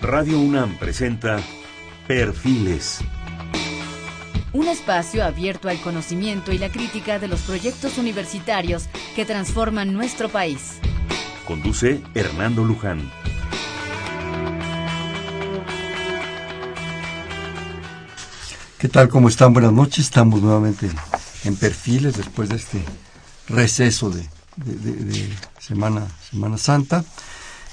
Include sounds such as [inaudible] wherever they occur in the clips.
Radio UNAM presenta Perfiles. Un espacio abierto al conocimiento y la crítica de los proyectos universitarios que transforman nuestro país. Conduce Hernando Luján. ¿Qué tal? ¿Cómo están? Buenas noches. Estamos nuevamente en Perfiles después de este receso de, semana, semana Santa.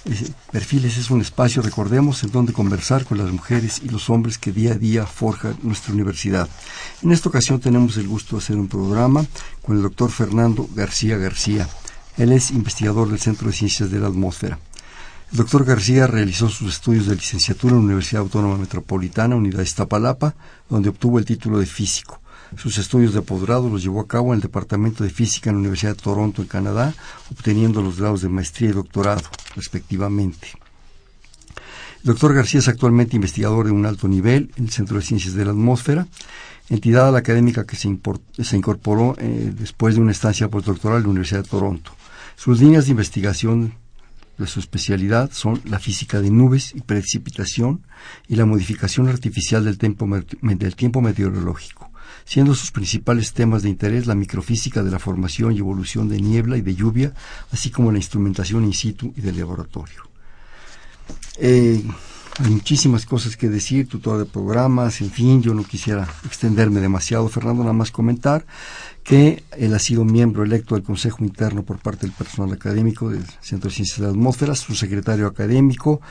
Eh, Perfiles es un espacio, recordemos, en donde conversar con las mujeres y los hombres que día a día forjan nuestra universidad. En esta ocasión tenemos el gusto de hacer un programa con el doctor Fernando García García. Él es investigador del Centro de Ciencias de la Atmósfera. El doctor García realizó sus estudios de licenciatura en la Universidad Autónoma Metropolitana, Unidad Iztapalapa, donde obtuvo el título de físico. Sus estudios de posgrado los llevó a cabo en el Departamento de Física en la Universidad de Toronto, en Canadá, obteniendo los grados de maestría y doctorado, respectivamente. El doctor García es actualmente investigador de un alto nivel en el Centro de Ciencias de la Atmósfera, entidad académica que se, incorporó eh, después de una estancia postdoctoral en la Universidad de Toronto. Sus líneas de investigación de su especialidad son la física de nubes y precipitación y la modificación artificial del tiempo, del tiempo meteorológico siendo sus principales temas de interés la microfísica de la formación y evolución de niebla y de lluvia, así como la instrumentación in situ y de laboratorio. Eh, hay muchísimas cosas que decir, tutor de programas, en fin, yo no quisiera extenderme demasiado, Fernando, nada más comentar que él ha sido miembro electo del Consejo Interno por parte del personal académico del Centro de Ciencias de la Atmósfera, su secretario académico,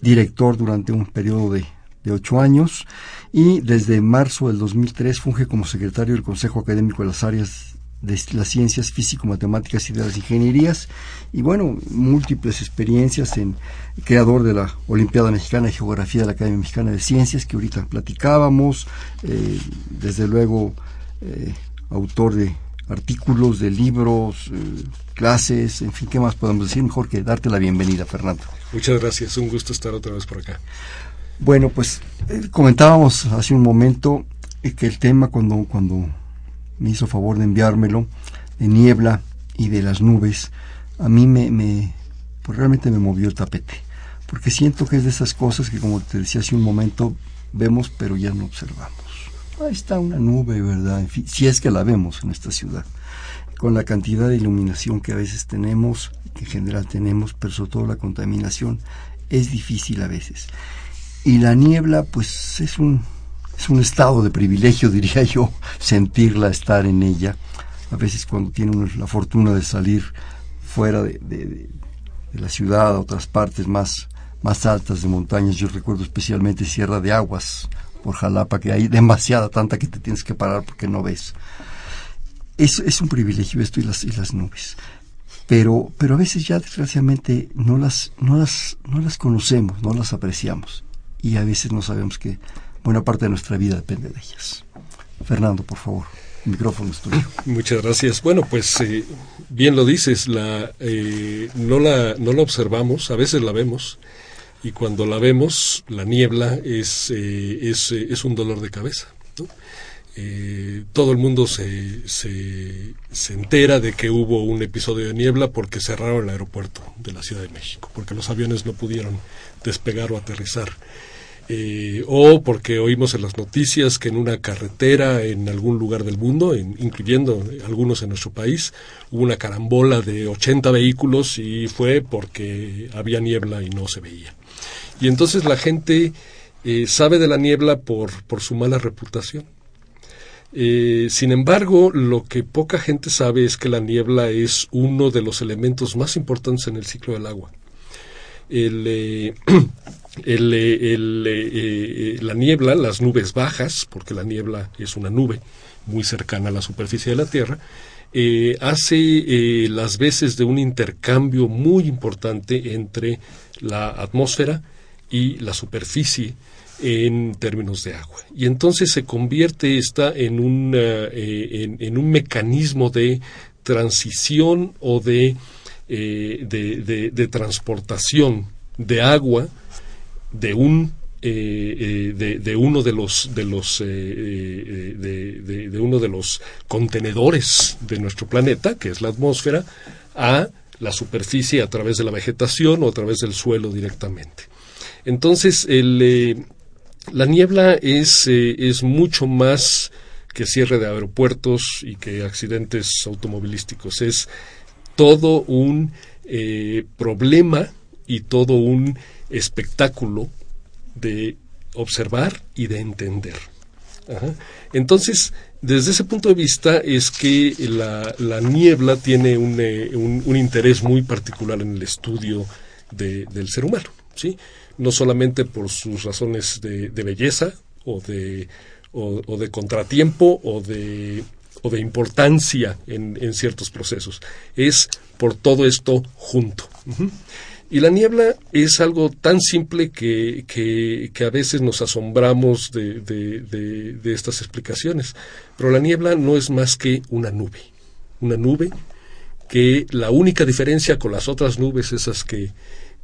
director durante un periodo de de ocho años y desde marzo del 2003 funge como secretario del Consejo Académico de las áreas de las ciencias físico-matemáticas y de las ingenierías y bueno, múltiples experiencias en creador de la Olimpiada Mexicana de Geografía de la Academia Mexicana de Ciencias que ahorita platicábamos, eh, desde luego eh, autor de artículos, de libros, eh, clases, en fin, ¿qué más podemos decir? Mejor que darte la bienvenida, Fernando. Muchas gracias, un gusto estar otra vez por acá. Bueno, pues eh, comentábamos hace un momento eh, que el tema cuando, cuando me hizo favor de enviármelo, de niebla y de las nubes, a mí me, me pues realmente me movió el tapete, porque siento que es de esas cosas que como te decía hace un momento, vemos pero ya no observamos. Ahí está una nube, ¿verdad? En si es que la vemos en esta ciudad, con la cantidad de iluminación que a veces tenemos, que en general tenemos, pero sobre todo la contaminación, es difícil a veces. Y la niebla, pues es un, es un estado de privilegio, [laughs] diría yo, sentirla, estar en ella. A veces cuando tiene la fortuna de salir fuera de, de, la ciudad a otras partes más, más altas de montañas, yo recuerdo especialmente Sierra de Aguas, por Jalapa, que hay demasiada, tanta que te tienes que parar porque no ves. Es, es un privilegio esto y las, y las nubes. Pero, pero a veces ya desgraciadamente no las, no, las, no las conocemos, no las apreciamos y a veces no sabemos que buena parte de nuestra vida depende de ellas. Fernando, por favor, micrófono es tuyo. [laughs] Muchas gracias. Bueno, pues eh, bien lo dices, la, eh, no, la, no la observamos, a veces la vemos, y cuando la vemos, la niebla es, eh, es, es, un dolor de cabeza. todo el mundo se, se, se, entera de que hubo un episodio de niebla porque cerraron el aeropuerto de la Ciudad de México, porque los aviones no pudieron despegar o aterrizar. Eh, o porque oímos en las noticias que en una carretera en algún lugar del mundo, incluyendo algunos en nuestro país, hubo una carambola de 80 vehículos y fue porque había niebla y no se veía. Y entonces la gente eh, sabe de la niebla por, su mala reputación. Eh, sin embargo, lo que poca gente sabe es que la niebla es uno de los elementos más importantes en el ciclo del agua. El, [clears throat] el, eh, eh, la niebla, las nubes bajas, porque la niebla es una nube muy cercana a la superficie de la Tierra, eh, hace las veces de un intercambio muy importante entre la atmósfera y la superficie en términos de agua. Y entonces se convierte esta en un, en, en, un mecanismo de transición o de, de, de transportación de agua de un eh, eh, de, uno de los de los eh, de, uno de los contenedores de nuestro planeta que es la atmósfera a la superficie a través de la vegetación o a través del suelo directamente Entonces, la niebla es, es mucho más que cierre de aeropuertos y que accidentes automovilísticos. Es todo un problema y todo un espectáculo de observar y de entender. Entonces, desde ese punto de vista es que la, la niebla tiene un, eh, un, un, interés muy particular en el estudio de, del ser humano, ¿sí? No solamente por sus razones de, belleza o de, o, de contratiempo o de, o de importancia en, en, ciertos procesos, es por todo esto junto. Y la niebla es algo tan simple que, que, que a veces nos asombramos de, de, de, de, estas explicaciones. Pero la niebla no es más que una nube. Una nube que la única diferencia con las otras nubes, esas que,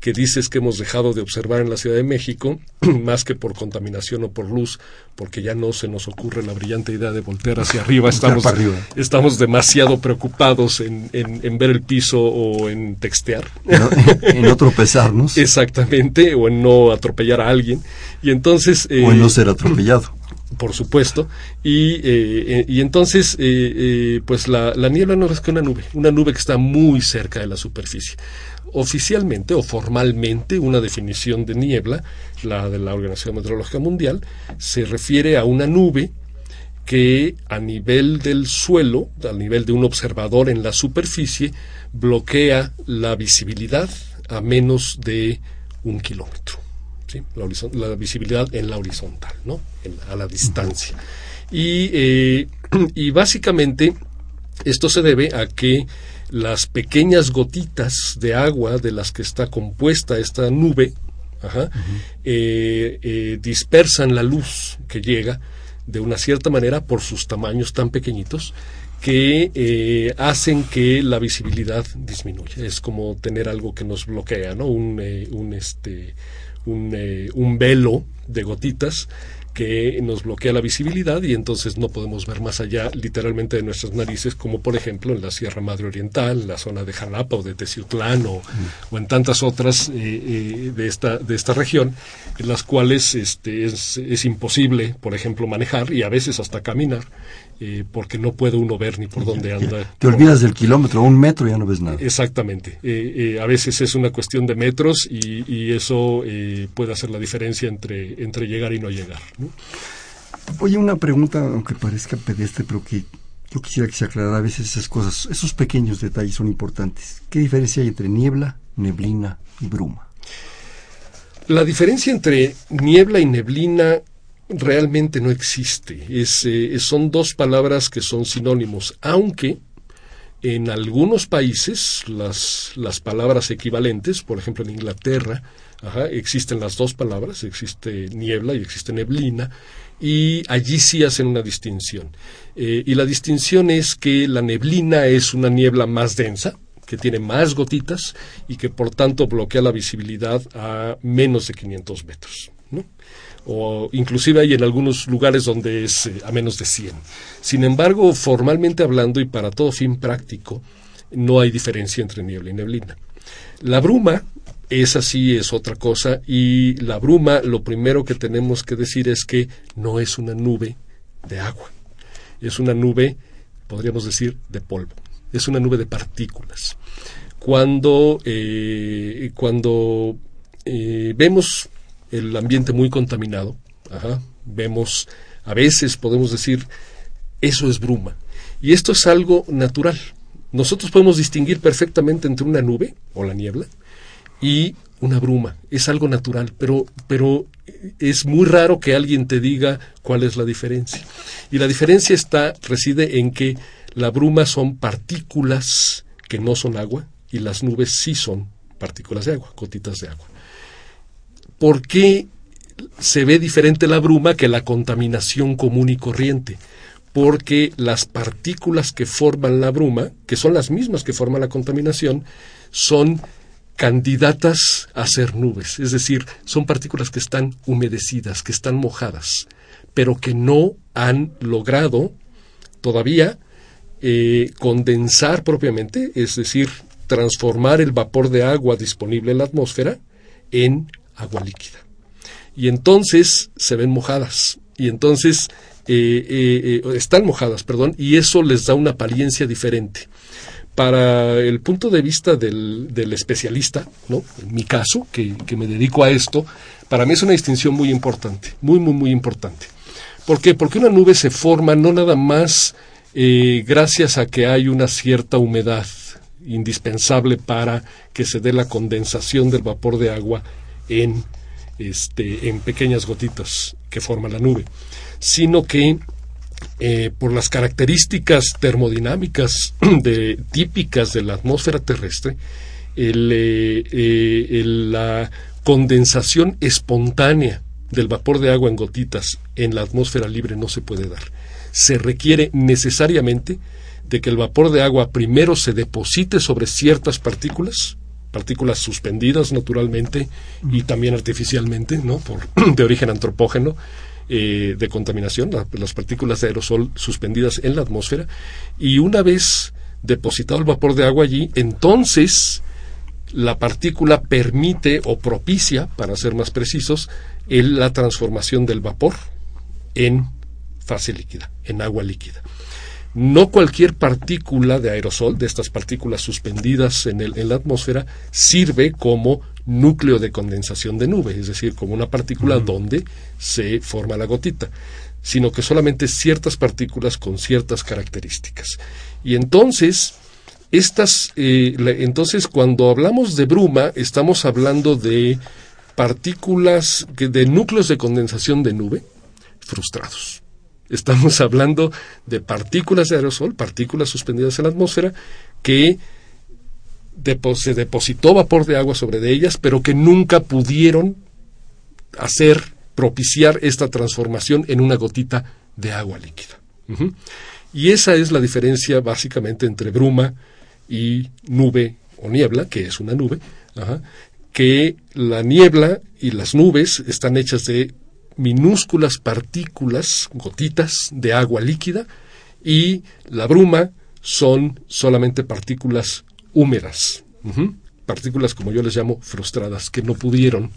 que dices que hemos dejado de observar en la Ciudad de México, [clears throat] más que por contaminación o por luz, porque ya no se nos ocurre la brillante idea de voltear hacia arriba, estamos, arriba. estamos demasiado preocupados en, en, en, ver el piso o en textear. No, en, no [laughs] tropezarnos. Exactamente, o en no atropellar a alguien. Y entonces... Eh, o en no ser atropellado [clears throat] por supuesto, y, eh, y entonces, eh, eh, pues la, la, niebla no es que una nube, una nube que está muy cerca de la superficie. Oficialmente o formalmente, una definición de niebla, la de la Organización Meteorológica Mundial, se refiere a una nube que a nivel del suelo, a nivel de un observador en la superficie, bloquea la visibilidad a menos de un kilómetro. ¿sí? La, visibilidad en la horizontal, ¿no? A la distancia. Y, eh, [clears throat] y, básicamente esto se debe a que las pequeñas gotitas de agua de las que está compuesta esta nube ajá, uh -huh. eh, eh, dispersan la luz que llega de una cierta manera por sus tamaños tan pequeñitos que eh, hacen que la visibilidad disminuya. Es como tener algo que nos bloquea, ¿no? Un, eh, un este, un, un, velo de gotitas que nos bloquea la visibilidad y entonces no podemos ver más allá literalmente de nuestras narices, como por ejemplo en la Sierra Madre Oriental, en la zona de Jalapa o de Teciutlán o, en tantas otras eh, eh, de, esta, de esta región, en las cuales este, es, es imposible, por ejemplo, manejar y a veces hasta caminar eh, porque no puede uno ver ni por dónde anda. Te olvidas del kilómetro, un metro ya no ves nada. Exactamente. Eh, eh, a veces es una cuestión de metros y, y eso puede hacer la diferencia entre, entre llegar y no llegar. ¿no? Oye, una pregunta, aunque parezca pedestre, pero que yo quisiera que se aclarara a veces esas cosas. Esos pequeños detalles son importantes. ¿Qué diferencia hay entre niebla, neblina y bruma? La diferencia entre niebla y neblina realmente no existe. Es, eh, son dos palabras que son sinónimos, aunque en algunos países las, palabras equivalentes, por ejemplo en Inglaterra, ajá, existen las dos palabras, existe niebla y existe neblina, y allí sí hacen una distinción. Eh, y la distinción es que la neblina es una niebla más densa, que tiene más gotitas y que por tanto bloquea la visibilidad a menos de 500 metros. ¿no? O inclusive hay en algunos lugares donde es eh, a menos de 100. Sin embargo, formalmente hablando y para todo fin práctico, no hay diferencia entre niebla y neblina. La bruma esa sí es otra cosa y la bruma lo primero que tenemos que decir es que no es una nube de agua, es una nube, podríamos decir, de polvo, es una nube de partículas. Cuando, eh, cuando eh, vemos el ambiente muy contaminado. Ajá. Vemos, a veces podemos decir, eso es bruma. Y esto es algo natural. Nosotros podemos distinguir perfectamente entre una nube o la niebla y una bruma. Es algo natural, pero, pero es muy raro que alguien te diga cuál es la diferencia. Y la diferencia está, reside en que la bruma son partículas que no son agua y las nubes sí son partículas de agua, gotitas de agua. ¿Por qué se ve diferente la bruma que la contaminación común y corriente? Porque las partículas que forman la bruma, que son las mismas que forman la contaminación, son candidatas a ser nubes, es decir, son partículas que están humedecidas, que están mojadas, pero que no han logrado todavía eh, condensar propiamente, es decir, transformar el vapor de agua disponible en la atmósfera en agua líquida. y entonces se ven mojadas y entonces eh, están mojadas, perdón, y eso les da una apariencia diferente para el punto de vista del, del especialista, ¿no? en mi caso, que, que, me dedico a esto, para mí es una distinción muy importante, muy, muy, muy importante. ¿Por qué? Porque una nube se forma no nada más eh, gracias a que hay una cierta humedad indispensable para que se dé la condensación del vapor de agua en, este, en pequeñas gotitas que forma la nube, sino que eh, por las características termodinámicas [clears throat] típicas de la atmósfera terrestre, eh, eh, la condensación espontánea del vapor de agua en gotitas en la atmósfera libre no se puede dar. Se requiere necesariamente de que el vapor de agua primero se deposite sobre ciertas partículas, partículas suspendidas naturalmente y también artificialmente, ¿no? Por, [clears throat] de origen antropógeno, eh, de contaminación, las partículas de aerosol suspendidas en la atmósfera, y una vez depositado el vapor de agua allí, entonces la partícula permite o propicia, para ser más precisos, la transformación del vapor en fase líquida, en agua líquida. No cualquier partícula de aerosol, de estas partículas suspendidas en, el, en la atmósfera, sirve como núcleo de condensación de nube, es decir, como una partícula donde se forma la gotita, sino que solamente ciertas partículas con ciertas características. Y entonces, estas, eh, entonces cuando hablamos de bruma, estamos hablando de partículas, de núcleos de condensación de nube frustrados. Estamos hablando de partículas de aerosol, partículas suspendidas en la atmósfera, que se depositó vapor de agua sobre de ellas, pero que nunca pudieron hacer, propiciar esta transformación en una gotita de agua líquida. Y esa es la diferencia básicamente entre bruma y nube o niebla, que es una nube, que la niebla y las nubes están hechas de minúsculas partículas, gotitas de agua líquida, y la bruma son solamente partículas húmedas, partículas como yo les llamo frustradas, que no pudieron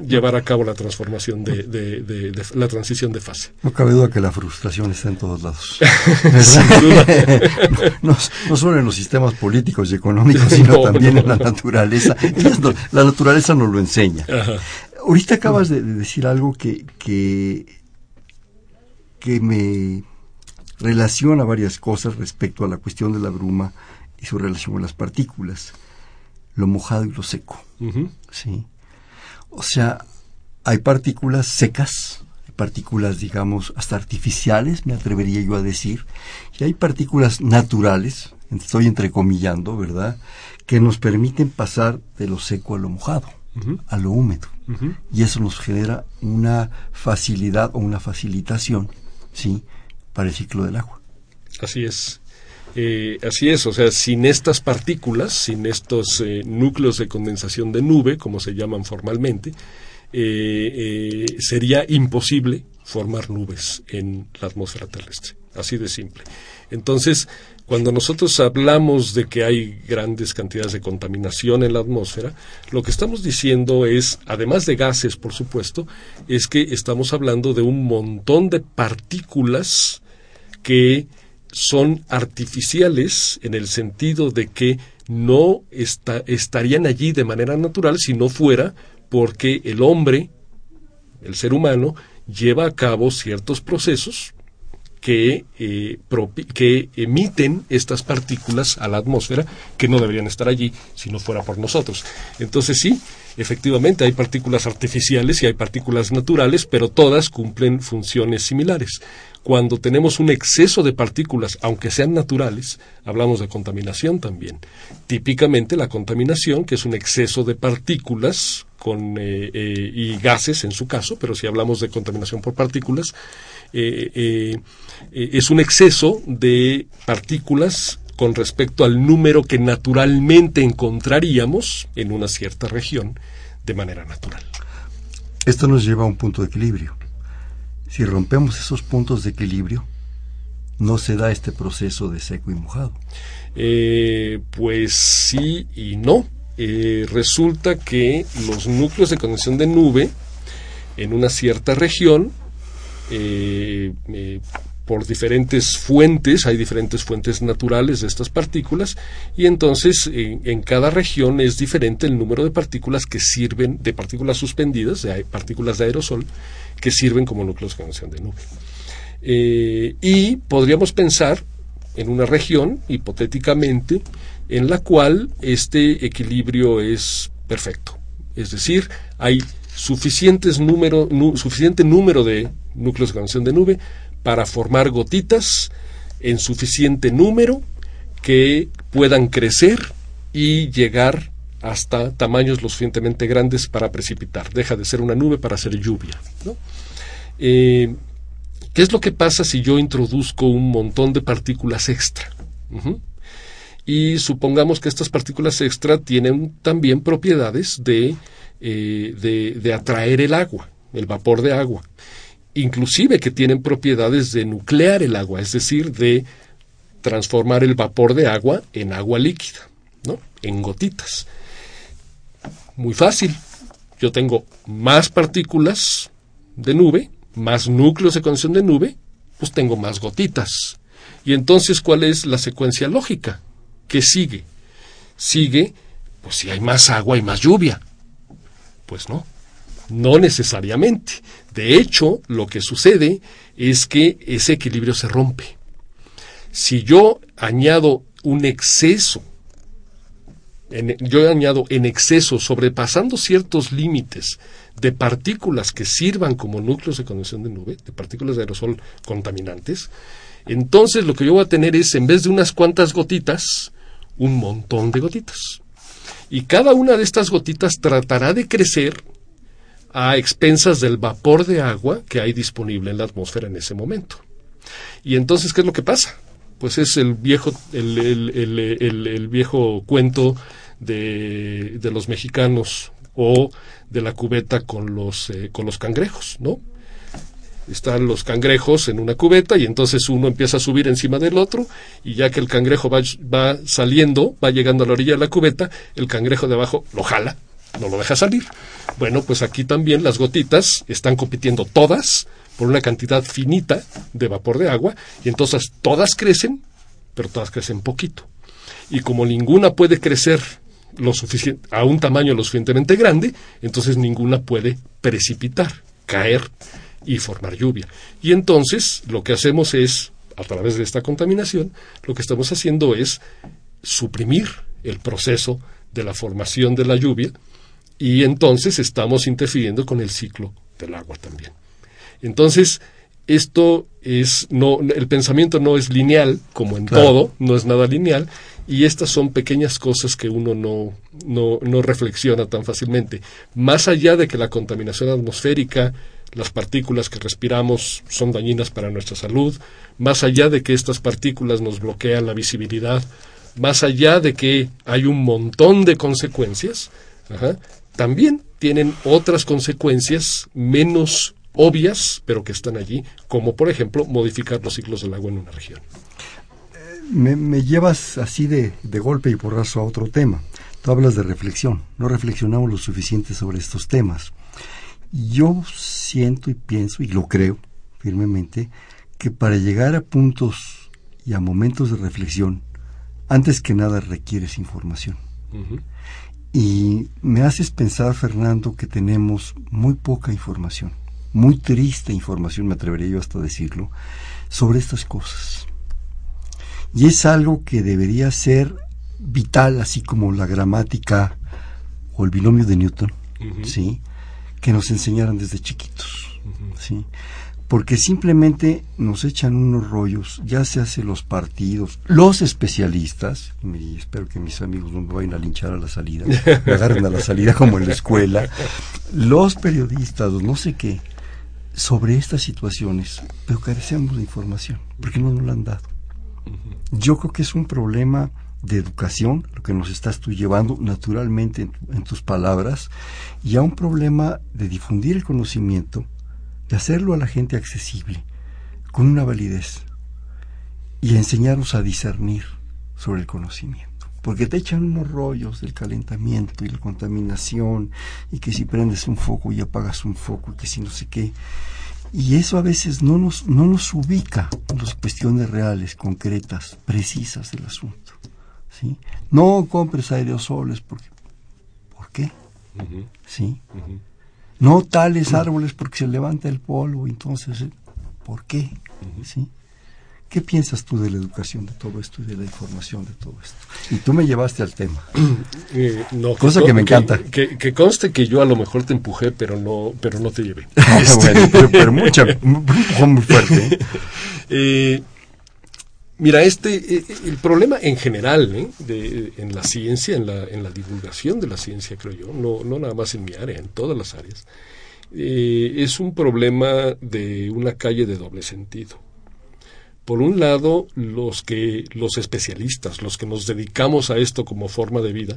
llevar a cabo la transformación de, de, la transición de fase. No cabe duda que la frustración está en todos lados. [laughs] [laughs] no, no, solo en los sistemas políticos y económicos, [laughs] sino también en la naturaleza. la naturaleza nos lo enseña. Ahorita acabas de, decir algo que, que, que me relaciona varias cosas respecto a la cuestión de la bruma y su relación con las partículas, lo mojado y lo seco. ¿sí? O sea, hay partículas secas, hay partículas, digamos, hasta artificiales, me atrevería yo a decir, y hay partículas naturales, estoy entrecomillando, ¿verdad?, que nos permiten pasar de lo seco a lo mojado, a lo húmedo. Y eso nos genera una facilidad o una facilitación, ¿sí?, para el ciclo del agua. Así es. Eh, así es, o sea, sin estas partículas, sin estos eh, núcleos de condensación de nube, como se llaman formalmente, eh, sería imposible formar nubes en la atmósfera terrestre. Así de simple. Entonces, cuando nosotros hablamos de que hay grandes cantidades de contaminación en la atmósfera, lo que estamos diciendo es, además de gases, por supuesto, es que estamos hablando de un montón de partículas que son artificiales en el sentido de que no estarían allí de manera natural si no fuera porque el hombre, el ser humano, lleva a cabo ciertos procesos que, eh, que emiten estas partículas a la atmósfera que no deberían estar allí si no fuera por nosotros. Entonces sí, efectivamente hay partículas artificiales y hay partículas naturales, pero todas cumplen funciones similares. Cuando tenemos un exceso de partículas, aunque sean naturales, hablamos de contaminación también. Típicamente la contaminación, que es un exceso de partículas con, eh, eh, y gases en su caso, pero si hablamos de contaminación por partículas, eh, es un exceso de partículas con respecto al número que naturalmente encontraríamos en una cierta región de manera natural. Esto nos lleva a un punto de equilibrio. Si rompemos esos puntos de equilibrio, no se da este proceso de seco y mojado. Eh, pues sí y no. Eh, resulta que los núcleos de condensación de nube en una cierta región eh, eh, por diferentes fuentes, hay diferentes fuentes naturales de estas partículas, y entonces en, cada región es diferente el número de partículas que sirven, de partículas suspendidas, de partículas de aerosol, que sirven como núcleos de condensación de nube. Eh, y podríamos pensar en una región, hipotéticamente, en la cual este equilibrio es perfecto. Es decir, hay suficientes número, suficiente número de núcleos de condensación de nube para formar gotitas en suficiente número que puedan crecer y llegar hasta tamaños lo suficientemente grandes para precipitar. Deja de ser una nube para ser lluvia. Eh, ¿Qué es lo que pasa si yo introduzco un montón de partículas extra? Y supongamos que estas partículas extra tienen también propiedades de, eh, de, atraer el agua, el vapor de agua inclusive que tienen propiedades de nuclear el agua, es decir, de transformar el vapor de agua en agua líquida, ¿no? En gotitas. Muy fácil. Yo tengo más partículas de nube, más núcleos de condensación de nube, pues tengo más gotitas. Y entonces, ¿cuál es la secuencia lógica? ¿Qué sigue? Sigue, pues si hay más agua y más lluvia. Pues no, no necesariamente. De hecho, lo que sucede es que ese equilibrio se rompe. Si yo añado un exceso, yo añado en exceso, sobrepasando ciertos límites de partículas que sirvan como núcleos de condensación de nube, de partículas de aerosol contaminantes, entonces lo que yo voy a tener es, en vez de unas cuantas gotitas, un montón de gotitas. Y cada una de estas gotitas tratará de crecer a expensas del vapor de agua que hay disponible en la atmósfera en ese momento. Y entonces, ¿qué es lo que pasa? Pues es el viejo, el, viejo cuento de, de, los mexicanos o de la cubeta con los, eh, con los cangrejos, ¿no? Están los cangrejos en una cubeta y entonces uno empieza a subir encima del otro y ya que el cangrejo va, saliendo, va llegando a la orilla de la cubeta, el cangrejo de abajo lo jala no lo deja salir. Bueno, pues aquí también las gotitas están compitiendo todas por una cantidad finita de vapor de agua y entonces todas crecen, pero todas crecen poquito. Y como ninguna puede crecer lo suficiente, a un tamaño lo suficientemente grande, entonces ninguna puede precipitar, caer y formar lluvia. Y entonces lo que hacemos es, a través de esta contaminación, lo que estamos haciendo es suprimir el proceso de la formación de la lluvia y entonces estamos interfiriendo con el ciclo del agua también. Entonces, esto es no el pensamiento no es lineal como en todo, no es nada lineal y estas son pequeñas cosas que uno no, no, no reflexiona tan fácilmente. Más allá de que la contaminación atmosférica, las partículas que respiramos son dañinas para nuestra salud, más allá de que estas partículas nos bloquean la visibilidad, más allá de que hay un montón de consecuencias, también tienen otras consecuencias menos obvias, pero que están allí, como por ejemplo modificar los ciclos del agua en una región. Me, llevas así de, de, golpe y porrazo a otro tema. Tú hablas de reflexión. No reflexionamos lo suficiente sobre estos temas. Yo siento y pienso, y lo creo firmemente, que para llegar a puntos y a momentos de reflexión, antes que nada requieres información. Y me haces pensar, Fernando, que tenemos muy poca información, muy triste información, me atrevería yo hasta a decirlo, sobre estas cosas. Y es algo que debería ser vital, así como la gramática o el binomio de Newton, ¿sí? Que nos enseñaran desde chiquitos, ¿sí? porque simplemente nos echan unos rollos, ya se hacen los partidos, los especialistas, y espero que mis amigos no me vayan a linchar a la salida, [laughs] me agarren a la salida como en la escuela, los periodistas, no sé qué, sobre estas situaciones, pero carecemos de información, porque no nos la han dado. Yo creo que es un problema de educación, lo que nos estás tú llevando naturalmente en tus palabras, y a un problema de difundir el conocimiento, de hacerlo a la gente accesible, con una validez, y enseñarnos a discernir sobre el conocimiento. porque te echan unos rollos del calentamiento y la contaminación, y que si prendes un foco y apagas un foco, y que si no sé qué. Y eso a veces no nos, no nos ubica en las cuestiones reales, concretas, precisas del asunto. ¿Sí? No compres aerosoles porque... ¿Por qué? ¿Sí? No tales árboles porque se levanta el polvo, entonces, ¿por qué? ¿Sí? ¿Qué piensas tú de la educación de todo esto y de la información de todo esto? Y tú me llevaste al tema. [clears throat] Eh, no, Cosa que, me encanta. Que, conste que yo a lo mejor te empujé, pero no, pero no te llevé. [laughs] bueno, pero, mucha, [laughs] muy fuerte. ¿eh? eh, mira, este, eh, el problema en general de, en la ciencia, en la, en la divulgación de la ciencia, creo yo, no, no nada más en mi área, en todas las áreas, es un problema de una calle de doble sentido. Por un lado, los que los especialistas, los que nos dedicamos a esto como forma de vida,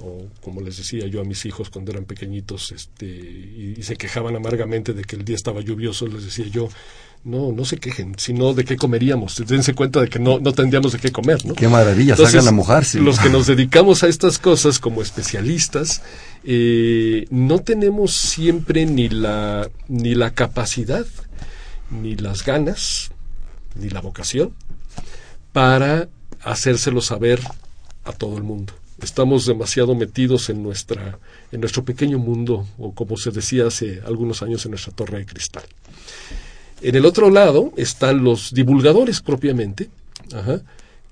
o como les decía yo a mis hijos cuando eran pequeñitos, este, y, se quejaban amargamente de que el día estaba lluvioso, les decía yo, no, no se quejen, sino de qué comeríamos. Dense cuenta de que no, no tendríamos de qué comer, ¿no? Qué maravilla, salgan a mojarse. Los que nos dedicamos a estas cosas como especialistas, eh, no tenemos siempre ni la, ni la capacidad, ni las ganas, ni la vocación para hacérselo saber a todo el mundo. Estamos demasiado metidos en nuestra en nuestro pequeño mundo o como se decía hace algunos años en nuestra torre de cristal. En el otro lado están los divulgadores propiamente,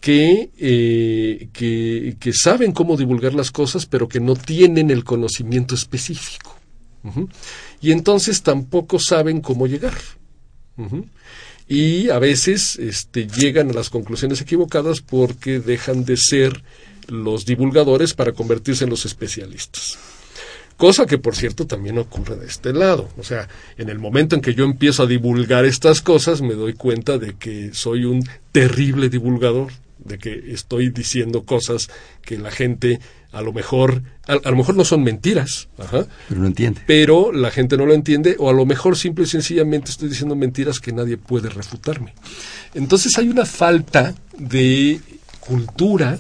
que, eh, que, que, saben cómo divulgar las cosas, pero que no tienen el conocimiento específico. Y entonces tampoco saben cómo llegar y a veces este, llegan a las conclusiones equivocadas porque dejan de ser los divulgadores para convertirse en los especialistas. Cosa que, por cierto, también ocurre de este lado. O sea, en el momento en que yo empiezo a divulgar estas cosas, me doy cuenta de que soy un terrible divulgador, de que estoy diciendo cosas que la gente a lo mejor, a, lo mejor no son mentiras, pero no entiende. Pero la gente no lo entiende, o a lo mejor simple y sencillamente estoy diciendo mentiras que nadie puede refutarme. Entonces hay una falta de cultura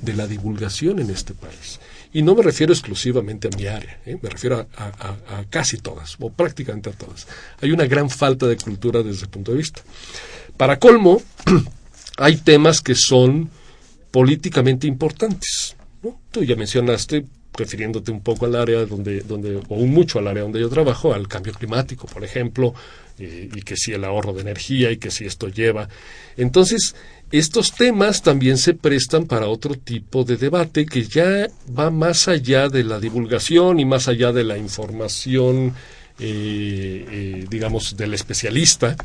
de la divulgación en este país. Y no me refiero exclusivamente a mi área, ¿eh? me refiero a, casi todas, o prácticamente a todas. Hay una gran falta de cultura desde el punto de vista. Para colmo, [clears throat] hay temas que son políticamente importantes. Tú ya mencionaste, refiriéndote un poco al área donde, donde, o mucho al área donde yo trabajo, al cambio climático, por ejemplo, y que si el ahorro de energía y que si esto lleva. Entonces, estos temas también se prestan para otro tipo de debate que ya va más allá de la divulgación y más allá de la información, eh, eh, digamos, del especialista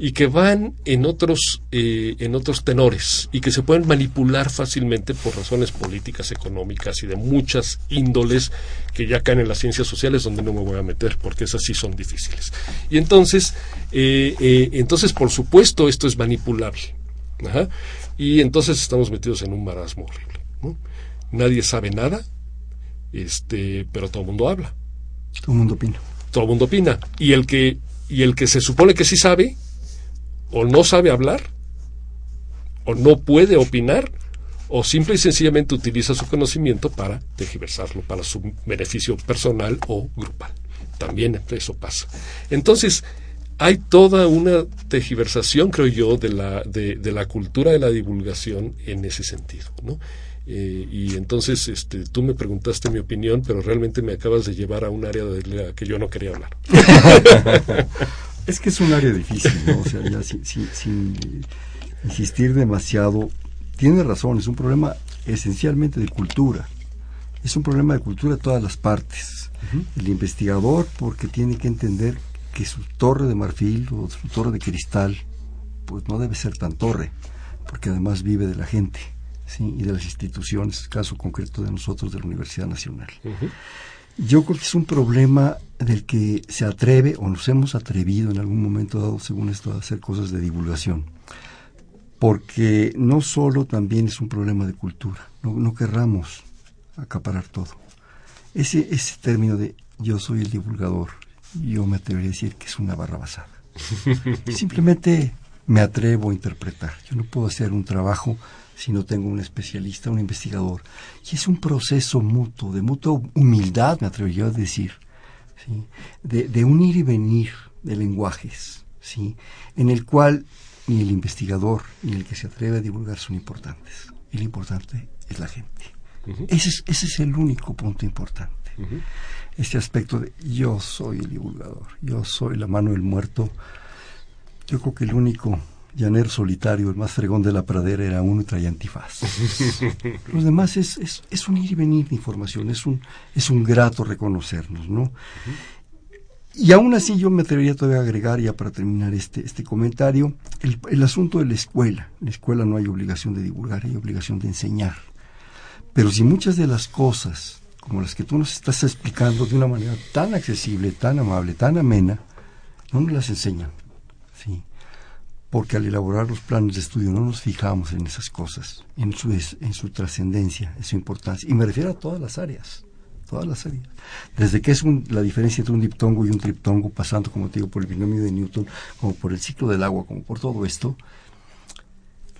y que van en otros, eh, en otros tenores y que se pueden manipular fácilmente por razones políticas, económicas y de muchas índoles que ya caen en las ciencias sociales donde no me voy a meter porque esas sí son difíciles. Y entonces, entonces por supuesto esto es manipulable. Y entonces estamos metidos en un marasmo horrible. Nadie sabe nada, este, pero todo el mundo habla. Todo el mundo opina. Todo el mundo opina. Y el que, y el que se supone que sí sabe, o no sabe hablar, o no puede opinar, o simple y sencillamente utiliza su conocimiento para tergiversarlo, para su beneficio personal o grupal. También eso pasa. Entonces, hay toda una tergiversación, creo yo, de la, de, la cultura de la divulgación en ese sentido. ¿no? Eh, y entonces este, tú me preguntaste mi opinión, pero realmente me acabas de llevar a un área de la que yo no quería hablar. [laughs] Es que es un área difícil, ¿no? O sea, ya sin, insistir demasiado, tiene razón, es un problema esencialmente de cultura. Es un problema de cultura de todas las partes. El investigador, porque tiene que entender que su torre de marfil o su torre de cristal, pues no debe ser tan torre, porque además vive de la gente ¿sí? y de las instituciones, caso concreto de nosotros de la Universidad Nacional. Yo creo que es un problema del que se atreve o nos hemos atrevido en algún momento dado, según esto, a hacer cosas de divulgación. Porque no solo también es un problema de cultura, no, no querramos acaparar todo. Ese, ese término de yo soy el divulgador, yo me atrevería a decir que es una barra basada. [laughs] Simplemente me atrevo a interpretar. Yo no puedo hacer un trabajo si no tengo un especialista, un investigador. Y es un proceso mutuo, de mutua humildad, me atrevería a decir, ¿sí? de, de un ir y venir de lenguajes, ¿sí? en el cual ni el investigador ni el que se atreve a divulgar son importantes. Y lo importante es la gente. ese, es, ese es el único punto importante. Este aspecto de yo soy el divulgador, yo soy la mano del muerto. Yo creo que el único llanero solitario, el más fregón de la pradera, era uno y traía antifaz. [laughs] Los demás es, es, es, un ir y venir de información, es un, es un grato reconocernos, ¿no? Y aún así yo me atrevería todavía a agregar, ya para terminar este, este comentario, el, el asunto de la escuela. En la escuela no hay obligación de divulgar, hay obligación de enseñar. Pero si muchas de las cosas, como las que tú nos estás explicando de una manera tan accesible, tan amable, tan amena, no nos las enseñan. ¿sí? Porque al elaborar los planes de estudio no nos fijamos en esas cosas, en su, en su trascendencia, en su importancia. Y me refiero a todas las áreas todas las áreas. Desde que es un, la diferencia entre un diptongo y un triptongo, pasando, como te digo, por el binomio de Newton, como por el ciclo del agua, como por todo esto,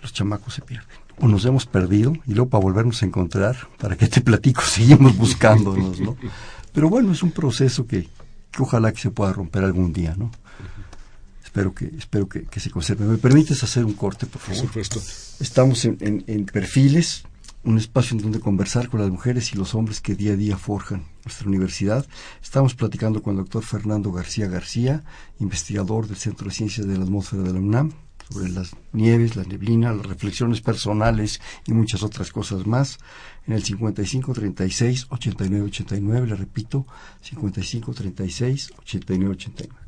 los chamacos se pierden. O nos hemos perdido y luego para volvernos a encontrar, para que te platico, [laughs] seguimos buscándonos, ¿no? Pero bueno, es un proceso que, que ojalá que se pueda romper algún día, ¿no? Espero que, espero que, que, se conserve. ¿Me permites hacer un corte, por favor? Por supuesto. Estamos en, en, en perfiles, un espacio en donde conversar con las mujeres y los hombres que día a día forjan nuestra universidad. Estamos platicando con el doctor Fernando García García, investigador del Centro de Ciencias de la Atmósfera de la UNAM, sobre las nieves, la neblina, las reflexiones personales y muchas otras cosas más. En el 5536 8989, le repito, 5536 8989. Buenas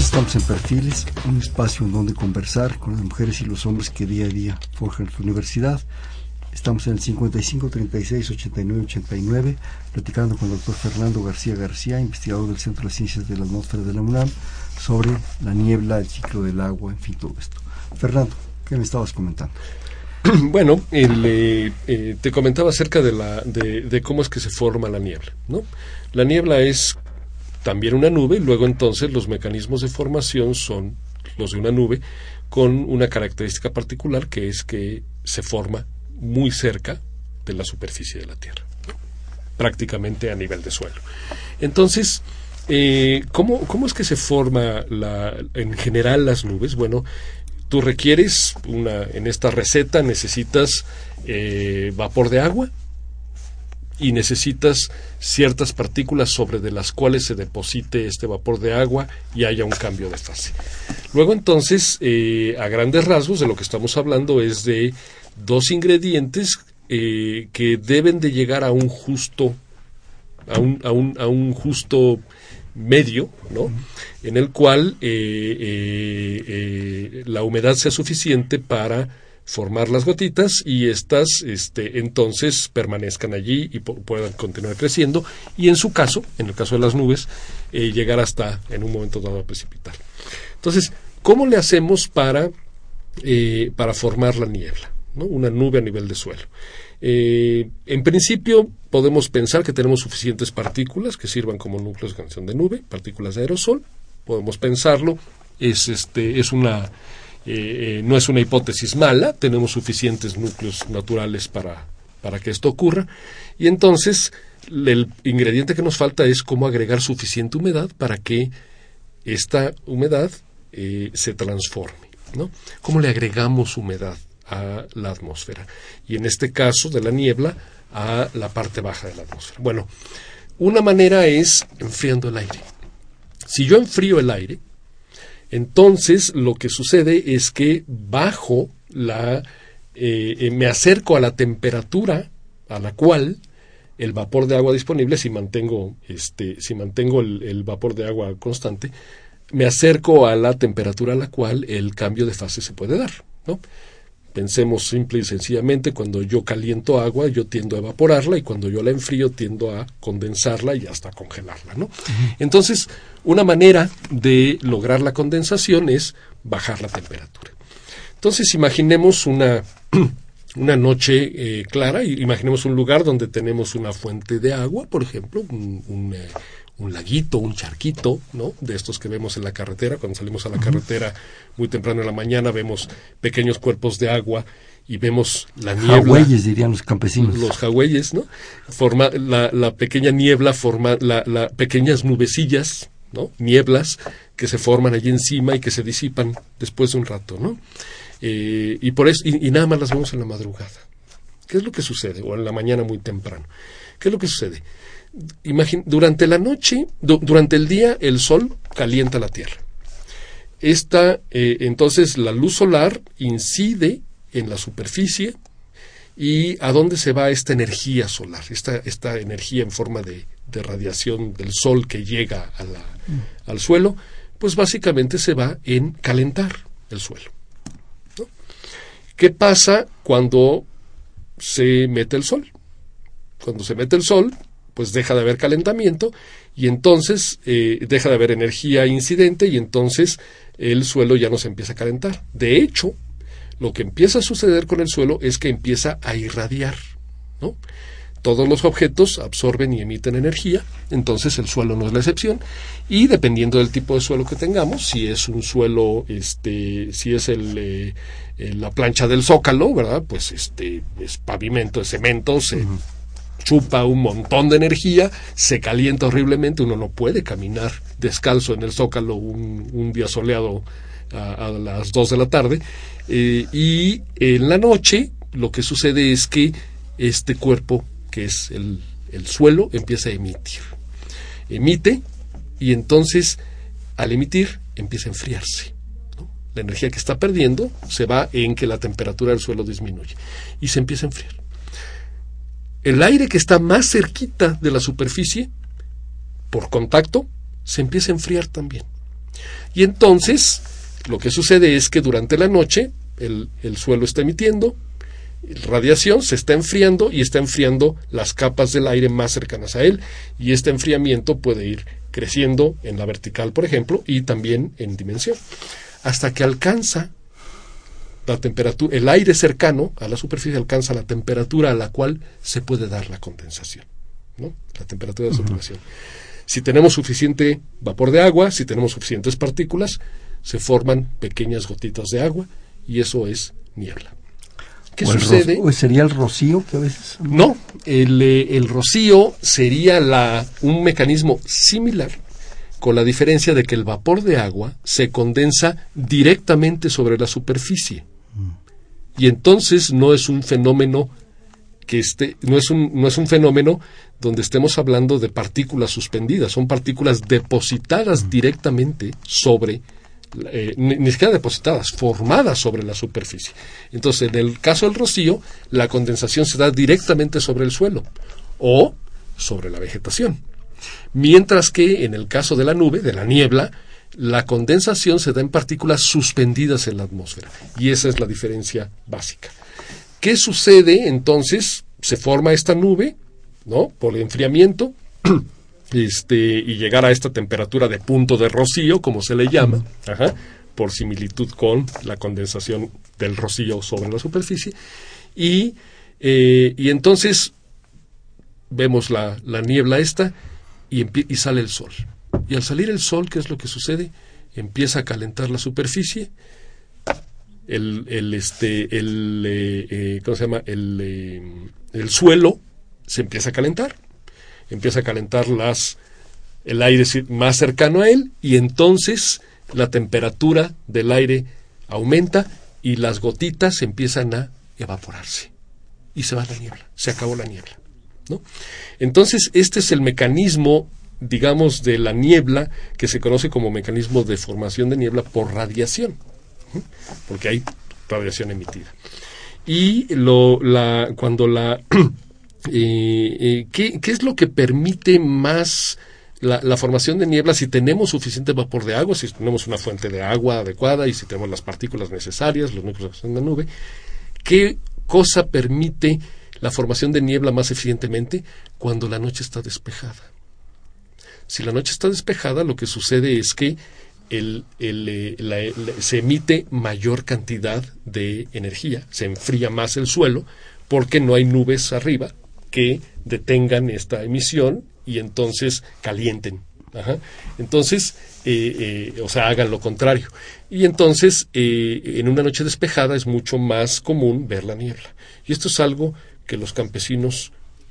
estamos en Perfiles, un espacio en donde conversar con las mujeres y los hombres que día a día forjan su universidad. Estamos en el 55 36 89 89, platicando con el doctor Fernando García García, investigador del Centro de Ciencias de la Atmósfera de la UNAM, sobre la niebla, el ciclo del agua, en fin, todo esto. Fernando, ¿qué me estabas comentando? [clears throat] Bueno, el, eh, eh, te comentaba acerca de, la, de, de, cómo es que se forma la niebla. ¿no? La niebla es también una nube y luego entonces los mecanismos de formación son los de una nube con una característica particular que es que se forma muy cerca de la superficie de la Tierra, prácticamente a nivel de suelo. Entonces, eh, ¿cómo, ¿cómo, es que se forma la, en general las nubes? Bueno, tú requieres una, en esta receta necesitas eh, vapor de agua, y necesitas ciertas partículas sobre de las cuales se deposite este vapor de agua y haya un cambio de fase. Luego entonces, eh, a grandes rasgos, de lo que estamos hablando es de dos ingredientes eh, que deben de llegar a un justo, a un, a un, a un justo medio, ¿no? En el cual eh, la humedad sea suficiente para formar las gotitas y estas este, entonces permanezcan allí y puedan continuar creciendo y en su caso, en el caso de las nubes, eh, llegar hasta en un momento dado a precipitar. Entonces, ¿cómo le hacemos para, eh, para formar la niebla? ¿no? Una nube a nivel de suelo. Eh, en principio podemos pensar que tenemos suficientes partículas que sirvan como núcleos de canción de nube, partículas de aerosol, podemos pensarlo, es, este, es una eh, no es una hipótesis mala, tenemos suficientes núcleos naturales para, para que esto ocurra, y entonces el ingrediente que nos falta es cómo agregar suficiente humedad para que esta humedad eh, se transforme. ¿no? ¿Cómo le agregamos humedad a la atmósfera? Y en este caso de la niebla, a la parte baja de la atmósfera. Bueno, una manera es enfriando el aire. Si yo enfrío el aire, entonces lo que sucede es que bajo la, eh, eh, me acerco a la temperatura a la cual el vapor de agua disponible, si mantengo, este, si mantengo el, el vapor de agua constante, me acerco a la temperatura a la cual el cambio de fase se puede dar. ¿no? Pensemos simple y sencillamente, cuando yo caliento agua, yo tiendo a evaporarla y cuando yo la enfrío, tiendo a condensarla y hasta congelarla. ¿no? Entonces, una manera de lograr la condensación es bajar la temperatura. Entonces, imaginemos una, [clears throat] una noche eh, clara, imaginemos un lugar donde tenemos una fuente de agua, por ejemplo, un, un, eh, un laguito, un charquito, ¿no? De estos que vemos en la carretera. Cuando salimos a la carretera muy temprano en la mañana vemos pequeños cuerpos de agua y vemos la niebla. Jagüeyes, dirían los campesinos. Los jagüeyes, ¿no? Forma, la, la pequeña niebla forma, la, la, pequeñas nubecillas, ¿no? Nieblas que se forman allí encima y que se disipan después de un rato, ¿no? Eh, y por eso, y, y nada más las vemos en la madrugada. ¿Qué es lo que sucede? O en la mañana muy temprano. ¿Qué es lo que sucede? Durante la noche, du durante el día, el sol calienta la Tierra. Esta, eh, entonces, la luz solar incide en la superficie y a dónde se va esta energía solar, esta, esta energía en forma de, de, radiación del sol que llega a la, mm. al suelo, pues básicamente se va en calentar el suelo. ¿no? ¿Qué pasa cuando se mete el sol? Cuando se mete el sol, pues deja de haber calentamiento y entonces eh, deja de haber energía incidente y entonces el suelo ya no se empieza a calentar. De hecho, lo que empieza a suceder con el suelo es que empieza a irradiar, ¿no? Todos los objetos absorben y emiten energía, entonces el suelo no es la excepción, y dependiendo del tipo de suelo que tengamos, si es un suelo, este, si es el, eh, la plancha del zócalo, ¿verdad? Pues este es pavimento, es cemento, se chupa un montón de energía, se calienta horriblemente, uno no puede caminar descalzo en el zócalo un, día soleado a, las 2 de la tarde. Eh, y en la noche lo que sucede es que este cuerpo, que es el, el suelo, empieza a emitir. Emite y entonces al emitir empieza a enfriarse. La energía que está perdiendo se va en que la temperatura del suelo disminuye y se empieza a enfriar el aire que está más cerquita de la superficie, por contacto, se empieza a enfriar también. Y entonces, lo que sucede es que durante la noche el, el suelo está emitiendo radiación, se está enfriando y está enfriando las capas del aire más cercanas a él. Y este enfriamiento puede ir creciendo en la vertical, por ejemplo, y también en dimensión, hasta que alcanza la temperatura, el aire cercano a la superficie alcanza la temperatura a la cual se puede dar la condensación, ¿no? La temperatura de saturación. Uh -huh. Si tenemos suficiente vapor de agua, si tenemos suficientes partículas, se forman pequeñas gotitas de agua y eso es niebla. ¿Qué o sucede? ¿O sería el rocío que a veces? No, el, eh, el rocío sería la, un mecanismo similar con la diferencia de que el vapor de agua se condensa directamente sobre la superficie. Y entonces no es un fenómeno que esté, no es un, no es un fenómeno donde estemos hablando de partículas suspendidas, son partículas depositadas directamente sobre, eh, ni, ni, siquiera depositadas, formadas sobre la superficie. Entonces, en el caso del rocío, la condensación se da directamente sobre el suelo o sobre la vegetación. Mientras que en el caso de la nube, de la niebla, la condensación se da en partículas suspendidas en la atmósfera. Y esa es la diferencia básica. ¿Qué sucede entonces? Se forma esta nube, ¿no? Por enfriamiento. [clears throat] Este, y llegar a esta temperatura de punto de rocío, como se le llama, por similitud con la condensación del rocío sobre la superficie. Y, eh, y entonces vemos la, la niebla esta y sale el sol. Y al salir el sol, ¿qué es lo que sucede? Empieza a calentar la superficie, el, el, este, el, eh, eh, ¿cómo se llama? El, eh, el suelo se empieza a calentar, empieza a calentar las, el aire más cercano a él y entonces la temperatura del aire aumenta y las gotitas empiezan a evaporarse y se va la niebla, se acabó la niebla. ¿no? Entonces, este es el mecanismo digamos, de la niebla que se conoce como mecanismo de formación de niebla por radiación, porque hay radiación emitida. Y lo, la, cuando la... [clears throat] Eh, eh, ¿qué, ¿Qué es lo que permite más la, la, formación de niebla si tenemos suficiente vapor de agua, si tenemos una fuente de agua adecuada y si tenemos las partículas necesarias, los núcleos de la nube, ¿qué cosa permite la formación de niebla más eficientemente? Cuando la noche está despejada. Si la noche está despejada, lo que sucede es que eh, se emite mayor cantidad de energía, se enfría más el suelo, porque no hay nubes arriba que detengan esta emisión y entonces calienten. Ajá. Entonces, eh, eh, o sea, hagan lo contrario. Y entonces, en una noche despejada es mucho más común ver la niebla. Y esto es algo que los campesinos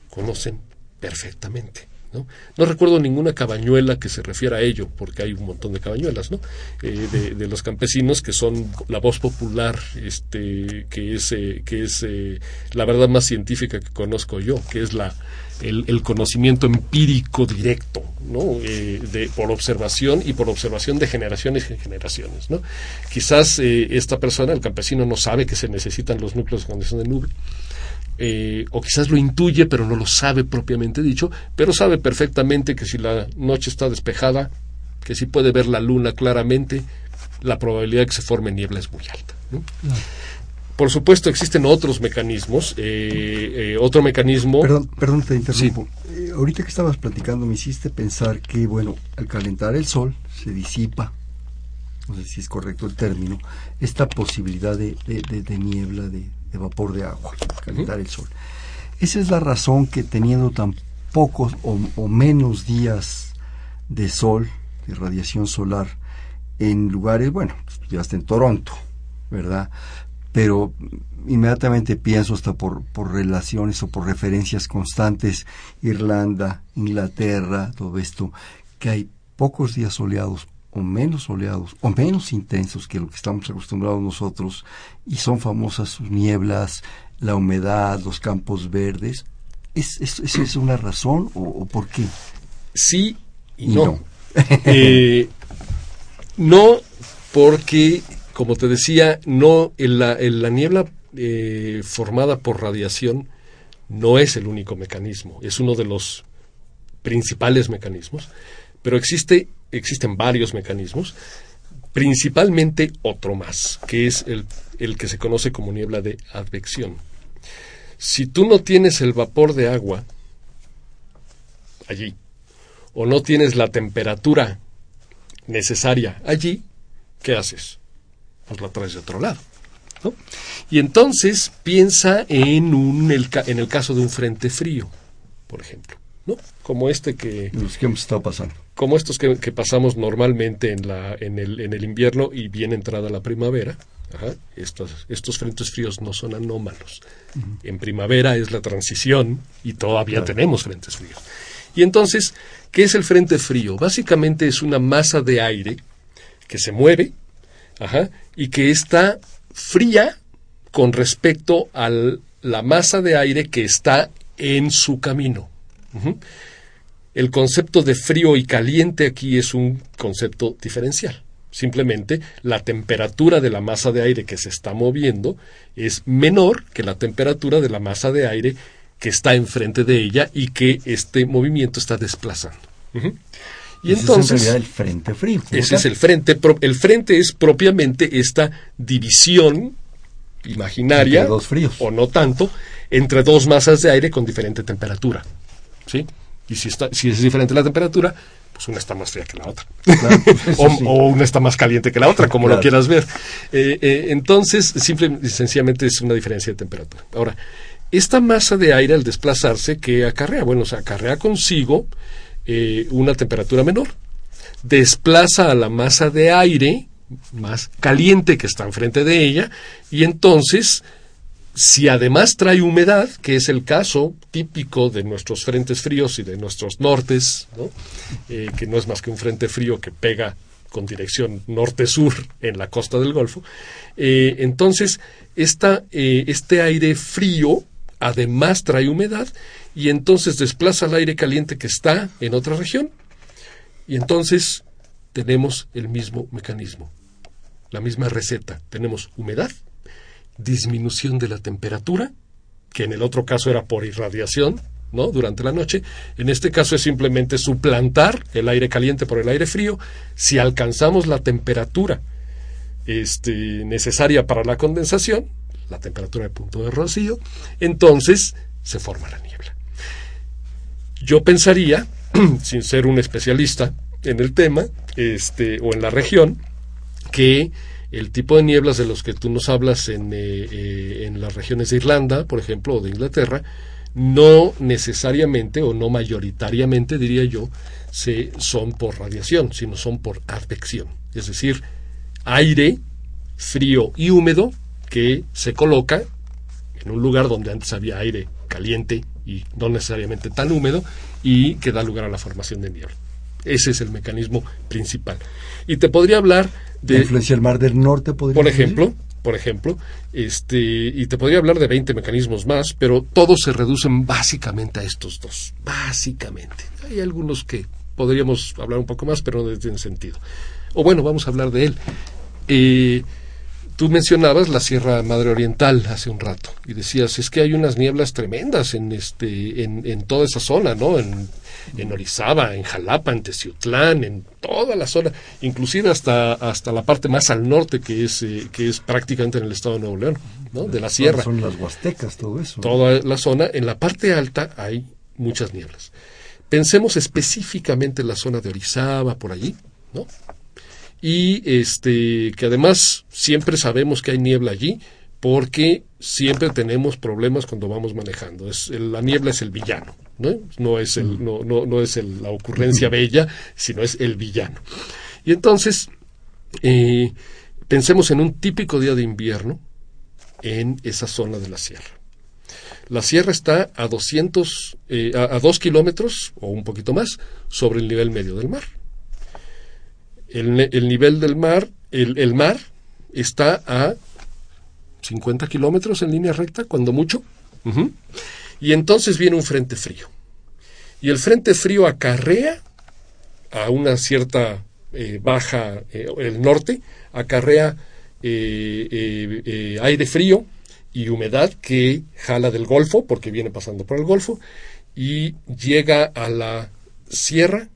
conocen perfectamente. ¿No? recuerdo ninguna cabañuela que se refiera a ello, porque hay un montón de cabañuelas, ¿no? Eh, de, los campesinos que son la voz popular, este, que es, eh, que es eh, la verdad más científica que conozco yo, que es la, el, conocimiento empírico directo, ¿no? De, por observación y por observación de generaciones en generaciones, ¿no? Quizás esta persona, el campesino, no sabe que se necesitan los núcleos de condición de nube, eh, o quizás lo intuye, pero no lo sabe propiamente dicho, pero sabe perfectamente que si la noche está despejada, que si puede ver la luna claramente, la probabilidad de que se forme niebla es muy alta. ¿no? No. Por supuesto, existen otros mecanismos. Eh, eh, otro mecanismo. Perdón, perdón te interrumpo. Sí. Eh, ahorita que estabas platicando, me hiciste pensar que, bueno, al calentar el sol se disipa, no sé si es correcto el término, esta posibilidad de, de, de, de niebla, de, de vapor de agua, calentar uh -huh. el sol. Esa es la razón que teniendo tan pocos o, o, menos días de sol, de radiación solar, en lugares, bueno, ya hasta en Toronto, ¿verdad? Pero inmediatamente pienso hasta por, por relaciones o por referencias constantes, Irlanda, Inglaterra, todo esto, que hay pocos días soleados o menos soleados o menos intensos que lo que estamos acostumbrados nosotros y son famosas sus nieblas, la humedad, los campos verdes. ¿Es, es, es, es una razón o, o, por qué? Sí y. No. [laughs] eh, no. porque, como te decía, no en la, en la niebla eh, formada por radiación no es el único mecanismo, es uno de los principales mecanismos, pero existe existen varios mecanismos, principalmente otro más, que es el, el, que se conoce como niebla de advección. Si tú no tienes el vapor de agua allí, o no tienes la temperatura necesaria allí, ¿qué haces? Pues la traes de otro lado. Y entonces piensa en, un, en el caso de un frente frío, por ejemplo, ¿no? como este que... Los que hemos estado pasando como estos que, que, pasamos normalmente en, la, en, el, en el invierno y bien entrada la primavera, ajá, estos, estos frentes fríos no son anómalos. Uh -huh. En primavera es la transición y todavía claro. tenemos frentes fríos. Y entonces, ¿qué es el frente frío? Básicamente es una masa de aire que se mueve ajá, y que está fría con respecto a la masa de aire que está en su camino. Uh -huh el concepto de frío y caliente aquí es un concepto diferencial. Simplemente la temperatura de la masa de aire que se está moviendo es menor que la temperatura de la masa de aire que está enfrente de ella y que este movimiento está desplazando. Uh -huh. Y ese entonces es en el frente frío. Ese es el frente. El frente es propiamente esta división imaginaria entre dos fríos. o no tanto entre dos masas de aire con diferente temperatura. ¿Sí? Y si, está, si es diferente la temperatura, pues una está más fría que la otra. Claro, [laughs] o, sí. o, una está más caliente que la otra, como claro. lo quieras ver. Eh, eh, entonces, simple y sencillamente es una diferencia de temperatura. Ahora, esta masa de aire al desplazarse, que acarrea? Bueno, o sea, acarrea consigo eh, una temperatura menor. Desplaza a la masa de aire más caliente que está enfrente de ella y entonces si además trae humedad, que es el caso típico de nuestros frentes fríos y de nuestros nortes, ¿no? Eh, que no es más que un frente frío que pega con dirección norte-sur en la costa del Golfo, eh, entonces eh, este aire frío además trae humedad y entonces desplaza el aire caliente que está en otra región Y entonces tenemos el mismo mecanismo, la misma receta. Tenemos humedad, disminución de la temperatura, que en el otro caso era por irradiación, ¿no? Durante la noche. En este caso es simplemente suplantar el aire caliente por el aire frío. Si alcanzamos la temperatura este, necesaria para la condensación, la temperatura de punto de rocío, entonces se forma la niebla. Yo pensaría, [clears throat] sin ser un especialista en el tema, este, o en la región, que el tipo de nieblas de los que tú nos hablas en, eh, eh, en las regiones de Irlanda, por ejemplo, o de Inglaterra, no necesariamente o no mayoritariamente, diría yo, se, son por radiación, sino son por advección. Es decir, aire frío y húmedo que se coloca en un lugar donde antes había aire caliente y no necesariamente tan húmedo y que da lugar a la formación de niebla. Ese es el mecanismo principal. Y te podría hablar de... ¿La influencia del Mar del Norte podría Por ejemplo, por ejemplo, este, y te podría hablar de 20 mecanismos más, pero todos se reducen básicamente a estos dos, básicamente. Hay algunos que podríamos hablar un poco más, pero no tienen sentido. O bueno, vamos a hablar de él. Eh, Tú mencionabas la Sierra Madre Oriental hace un rato y decías, es que hay unas nieblas tremendas en, este, en, toda esa zona, ¿no? En, en, Orizaba, en Jalapa, en Teciutlán, en toda la zona, inclusive hasta, hasta la parte más al norte que es, eh, que es prácticamente en el estado de Nuevo León, ¿no? De la sierra. Son las huastecas, todo eso. Toda la zona, en la parte alta hay muchas nieblas. Pensemos específicamente en la zona de Orizaba, por allí, ¿no? Y este que además siempre sabemos que hay niebla allí porque siempre tenemos problemas cuando vamos manejando. Es, la niebla es el villano, ¿no? No es, el, no, no, no es la ocurrencia bella, sino es el villano. Y entonces, eh, pensemos en un típico día de invierno en esa zona de la sierra. La sierra está a 200, eh, a, a dos kilómetros o un poquito más sobre el nivel medio del mar el, nivel del mar, el, mar está a 50 kilómetros en línea recta, cuando mucho. Y entonces viene un frente frío. Y el frente frío acarrea a una cierta eh, baja, eh, el norte, acarrea eh, aire frío y humedad que jala del Golfo, porque viene pasando por el Golfo, y llega a la sierra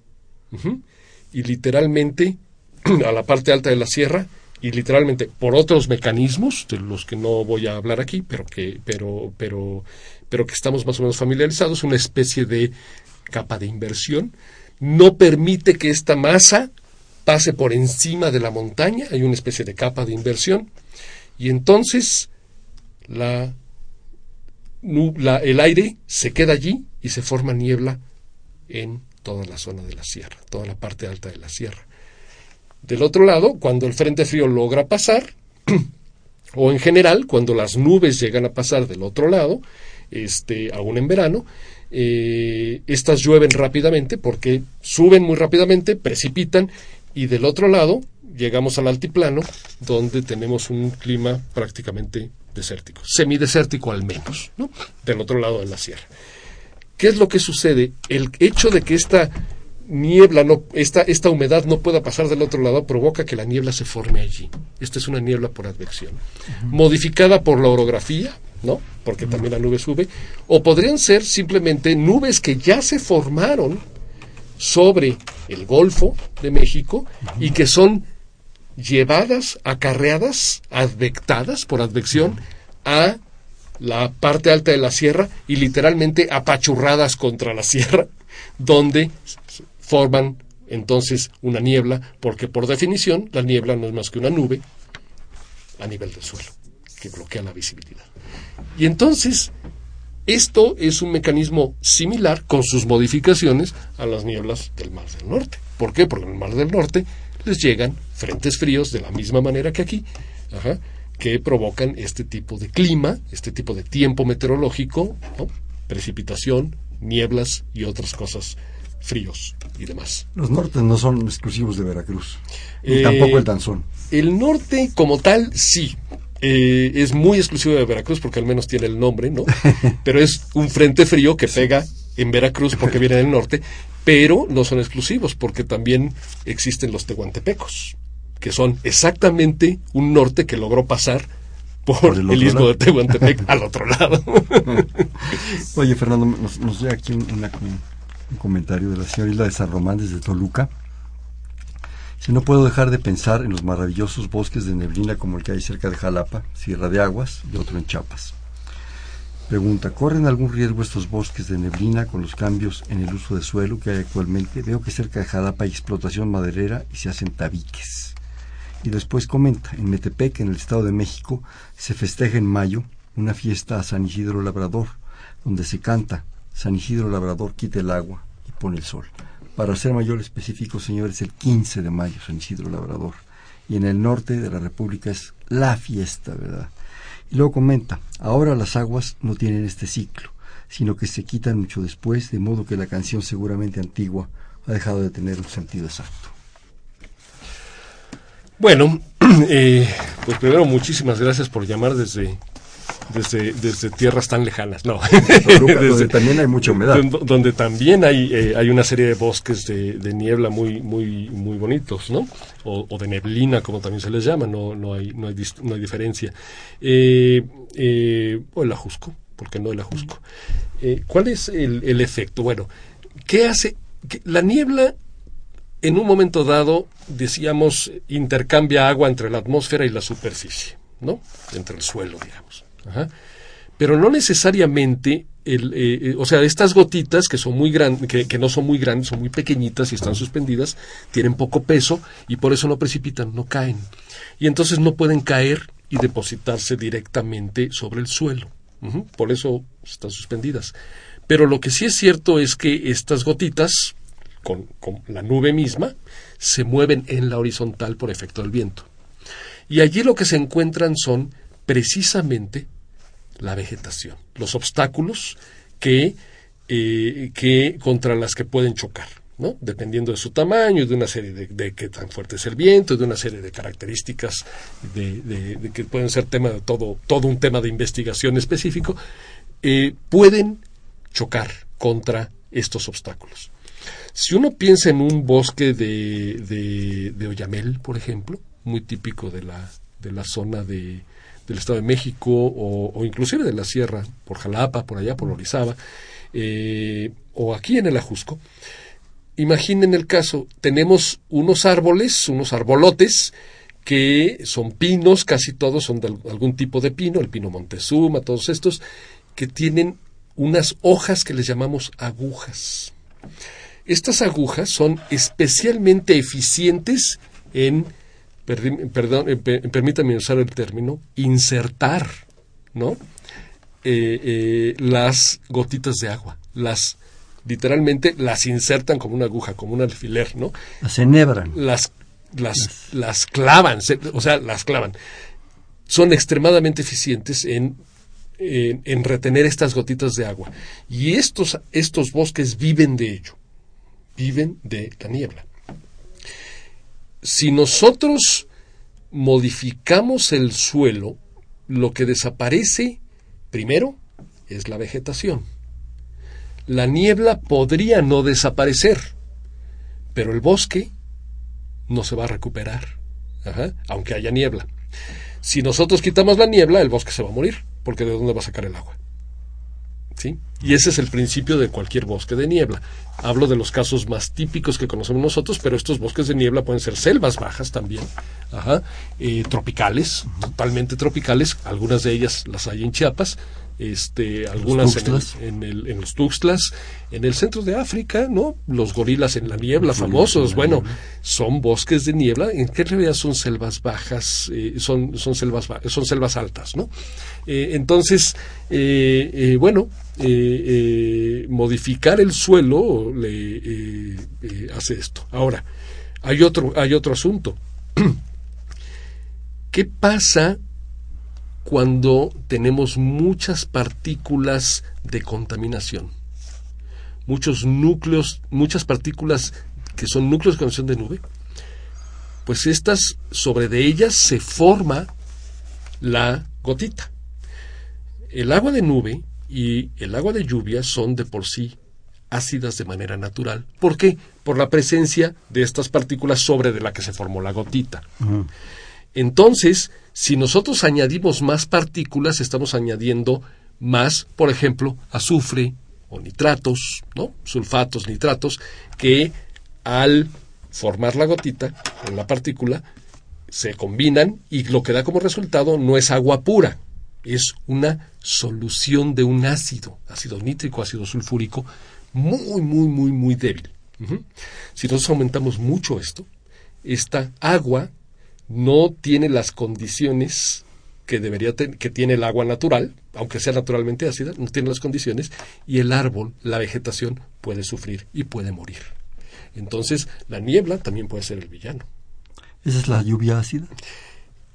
y literalmente [clears throat] a la parte alta de la sierra y literalmente por otros mecanismos de los que no voy a hablar aquí, pero que pero pero pero que estamos más o menos familiarizados, una especie de capa de inversión no permite que esta masa pase por encima de la montaña, hay una especie de capa de inversión y entonces la, la, el aire se queda allí y se forma niebla en toda la zona de la sierra, toda la parte alta de la sierra. Del otro lado, cuando el frente frío logra pasar, [clears throat] o en general, cuando las nubes llegan a pasar del otro lado, este, aún en verano, eh, estas llueven rápidamente porque suben muy rápidamente, precipitan, y del otro lado llegamos al altiplano, donde tenemos un clima prácticamente desértico, semidesértico al menos, ¿no? del otro lado de la sierra. ¿Qué es lo que sucede? El hecho de que esta niebla, no, esta, esta humedad no pueda pasar del otro lado, provoca que la niebla se forme allí. Esta es una niebla por advección. Modificada por la orografía, ¿no? Porque también la nube sube. O podrían ser simplemente nubes que ya se formaron sobre el Golfo de México y que son llevadas, acarreadas, advectadas por advección a la parte alta de la sierra y literalmente apachurradas contra la sierra, [laughs] donde forman entonces una niebla, porque por definición la niebla no es más que una nube a nivel del suelo, que bloquea la visibilidad. Y entonces, esto es un mecanismo similar, con sus modificaciones, a las nieblas del Mar del Norte. ¿Por qué? Porque en el Mar del Norte les llegan frentes fríos de la misma manera que aquí, que provocan este tipo de clima, este tipo de tiempo meteorológico, precipitación, nieblas y otras cosas fríos y demás. Los nortes no son exclusivos de Veracruz, eh, tampoco el danzón. El norte como tal, sí. Eh, es muy exclusivo de Veracruz porque al menos tiene el nombre, ¿no? [laughs] Pero es un frente frío que pega en Veracruz porque viene del norte. pero no son exclusivos, porque también existen los tehuantepecos, que son exactamente un norte que logró pasar por, el, istmo de Tehuantepec [laughs] al otro lado. [laughs] Oye, Fernando, nos, nos llega aquí comentario de la señora Isla de San Román desde Toluca. Si no puedo dejar de pensar en los maravillosos bosques de neblina como el que hay cerca de Jalapa, Sierra de Aguas y otro en Chiapas. Pregunta, ¿corren algún riesgo estos bosques de neblina con los cambios en el uso de suelo que hay actualmente? Veo que cerca de Jalapa hay explotación maderera y se hacen tabiques. Y después comenta, en Metepec, en el Estado de México, se festeja en mayo una fiesta a San Isidro Labrador, donde se canta San Isidro Labrador quita el agua y pone el sol. Para ser mayor específico, señores, el 15 de mayo, San Isidro Labrador. Y en el norte de la República es la fiesta, ¿verdad? Y luego comenta, ahora las aguas no tienen este ciclo, sino que se quitan mucho después, de modo que la canción seguramente antigua ha dejado de tener un sentido exacto. Bueno, [clears throat] eh, pues primero muchísimas gracias por llamar desde desde, desde tierras tan lejanas, no. [laughs] donde también hay mucha humedad. Donde, también hay, eh, hay una serie de bosques de, de, niebla muy, muy, muy bonitos, ¿no? O, o, de neblina, como también se les llama, no, no, hay, no, hay, no hay diferencia. Eh, eh, o el ajusco, porque no el ajusco. ¿Cuál es el, el efecto? Bueno, ¿qué hace? la niebla en un momento dado, decíamos, intercambia agua entre la atmósfera y la superficie, ¿no? Entre el suelo, digamos. Pero no necesariamente, el, eh, eh, o sea, estas gotitas que son muy grandes, que, no son muy grandes, son muy pequeñitas y están suspendidas, tienen poco peso y por eso no precipitan, no caen. Y entonces no pueden caer y depositarse directamente sobre el suelo. Por eso están suspendidas. Pero lo que sí es cierto es que estas gotitas, con, la nube misma, se mueven en la horizontal por efecto del viento. Y allí lo que se encuentran son precisamente la vegetación, los obstáculos que, eh, que contra las que pueden chocar. ¿no? dependiendo de su tamaño, de una serie de, qué tan fuerte es el viento, de una serie de características que pueden ser tema de todo, todo un tema de investigación específico, eh, pueden chocar contra estos obstáculos. Si uno piensa en un bosque de, Oyamel, por ejemplo, muy típico de la, de la zona de, del Estado de México o, inclusive de la sierra, por Jalapa, por allá, por Orizaba, eh, o aquí en el Ajusco. Imaginen el caso, tenemos unos árboles, unos arbolotes, que son pinos, casi todos son de algún tipo de pino, el pino Montezuma, todos estos, que tienen unas hojas que les llamamos agujas. Estas agujas son especialmente eficientes en perdón, eh, permítame usar el término, insertar, ¿no? Eh, eh, las gotitas de agua, las literalmente las insertan como una aguja, como un alfiler, ¿no? Las enhebran. Las, las, las clavan, o sea, las clavan. Son extremadamente eficientes en, en, en, retener estas gotitas de agua. Y estos, estos bosques viven de ello, viven de la niebla si nosotros modificamos el suelo, lo que desaparece primero es la vegetación. La niebla podría no desaparecer, pero el bosque no se va a recuperar, aunque haya niebla. Si nosotros quitamos la niebla, el bosque se va a morir, porque ¿de dónde va a sacar el agua? ¿Sí? Y ese es el principio de cualquier bosque de niebla. Hablo de los casos más típicos que conocemos nosotros, pero estos bosques de niebla pueden ser selvas bajas también, eh, tropicales, totalmente tropicales, algunas de ellas las hay en Chiapas, este, algunas en, el, en, los Tuxtlas, en el centro de África, ¿no? Los gorilas en la niebla, famosos, bueno, son bosques de niebla, en qué realidad son selvas bajas, eh, son, son, selvas, son selvas altas, ¿no? Eh, entonces, bueno, modificar el suelo le hace esto. Ahora, hay otro, hay otro asunto. [clears throat] ¿Qué pasa cuando tenemos muchas partículas de contaminación, muchos núcleos, muchas partículas que son núcleos de condensación de nube, pues estas, sobre de ellas se forma la gotita. El agua de nube y el agua de lluvia son de por sí ácidas de manera natural. ¿Por qué? Por la presencia de estas partículas sobre de la que se formó la gotita. Entonces, si nosotros añadimos más partículas, estamos añadiendo más, por ejemplo, azufre o nitratos, ¿no? Sulfatos, nitratos, que al formar la gotita en la partícula se combinan y lo que da como resultado no es agua pura, es una solución de un ácido, ácido nítrico, ácido sulfúrico, muy, muy, muy, muy débil. Si nosotros aumentamos mucho esto, esta agua no tiene las condiciones que debería que tiene el agua natural, aunque sea naturalmente ácida, no tiene las condiciones y el árbol, la vegetación puede sufrir y puede morir. Entonces, la niebla también puede ser el villano. ¿Esa es la lluvia ácida?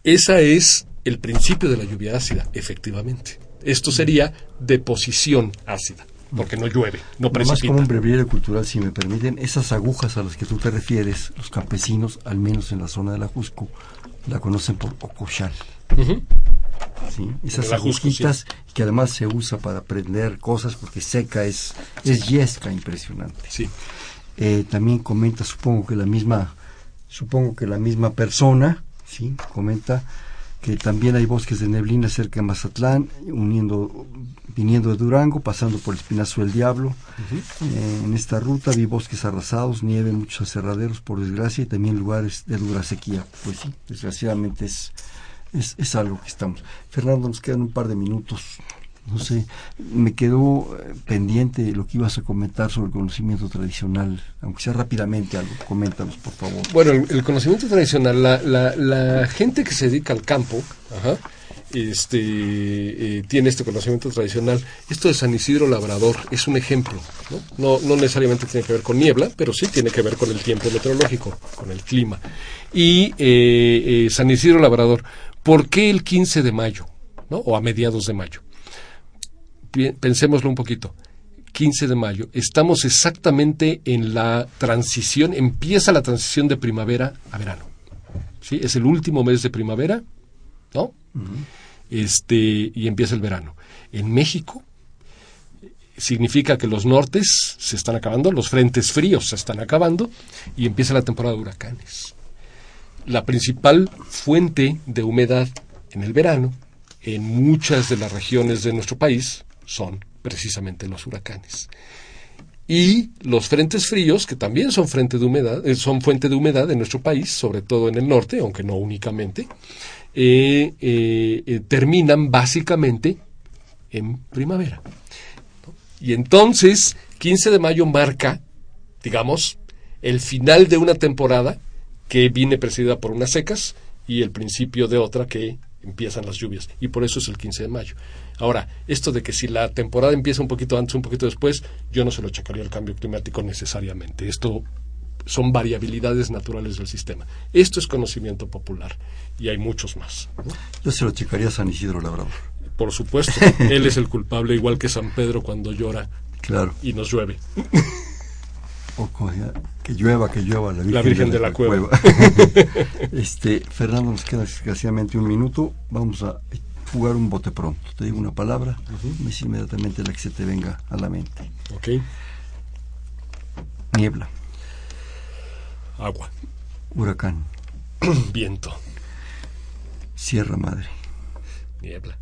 Esa es el principio de la lluvia ácida, efectivamente. Esto sería deposición ácida, porque no llueve, no precipita. Más como un breviario cultural, si me permiten, esas agujas a las que tú te refieres, los campesinos, al menos en la zona de la Jusco, la conocen por ocochal. ¿Sí? Esas agujitas que además se usa para prender cosas porque seca es, es yesca impresionante. Sí. Eh, también comenta, supongo que la misma, supongo que la misma persona, sí, comenta que también hay bosques de neblina cerca de Mazatlán, uniendo, viniendo de Durango, pasando por el Espinazo del Diablo. Eh, en esta ruta vi bosques arrasados, nieve, muchos aserraderos, por desgracia, y también lugares de dura sequía. Pues sí, desgraciadamente es, es, es algo que estamos. Fernando, nos quedan un par de minutos no sé, me quedó eh, pendiente lo que ibas a comentar sobre el conocimiento tradicional, aunque sea rápidamente algo, coméntanos por favor. Bueno, el, conocimiento tradicional, la, la, la, gente que se dedica al campo, este eh, tiene este conocimiento tradicional. Esto de San Isidro Labrador es un ejemplo, ¿no? No, necesariamente tiene que ver con niebla, pero sí tiene que ver con el tiempo meteorológico, con el clima. Y eh, San Isidro Labrador, ¿por qué el 15 de mayo? ¿no? O a mediados de mayo pensémoslo un poquito. 15 de mayo, estamos exactamente en la transición, empieza la transición de primavera a verano. ¿Sí? Es el último mes de primavera, ¿no? Este, y empieza el verano. En México significa que los nortes se están acabando, los frentes fríos se están acabando y empieza la temporada de huracanes. La principal fuente de humedad en el verano en muchas de las regiones de nuestro país son precisamente los huracanes. Y los frentes fríos, que también son, de humedad, eh, son fuente de humedad en nuestro país, sobre todo en el norte, aunque no únicamente, eh, eh, terminan básicamente en primavera. Y entonces, 15 de mayo marca, digamos, el final de una temporada que viene precedida por unas secas y el principio de otra que empiezan las lluvias. Y por eso es el 15 de mayo. Ahora, esto de que si la temporada empieza un poquito antes, un poquito después, yo no se lo checaría al cambio climático necesariamente. Esto son variabilidades naturales del sistema. Esto es conocimiento popular y hay muchos más. Yo se lo checaría a San Isidro Labrador. Por supuesto, [laughs] él es el culpable, igual que San Pedro cuando llora claro. y nos llueve. [laughs] O que llueva, que llueva la Virgen, de, la, cueva. [laughs] este, Fernando, nos queda desgraciadamente un minuto. Vamos a jugar un bote pronto. Te digo una palabra, me dice inmediatamente la que se te venga a la mente. Ok. Niebla. Agua. Huracán. [clears throat] Viento. Sierra Madre. Niebla.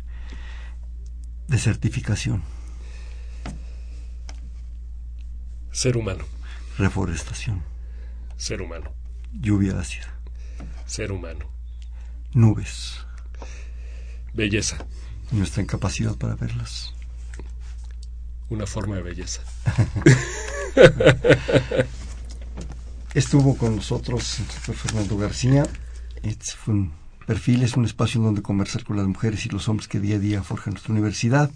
Desertificación. Ser humano. Reforestación. Ser humano. Lluvia ácida. Ser humano. Nubes. Belleza. Nuestra incapacidad para verlas. Una forma de belleza. [laughs] Estuvo con nosotros el doctor Fernando García. Este fue un perfil, es un espacio en donde conversar con las mujeres y los hombres que día a día forjan nuestra universidad.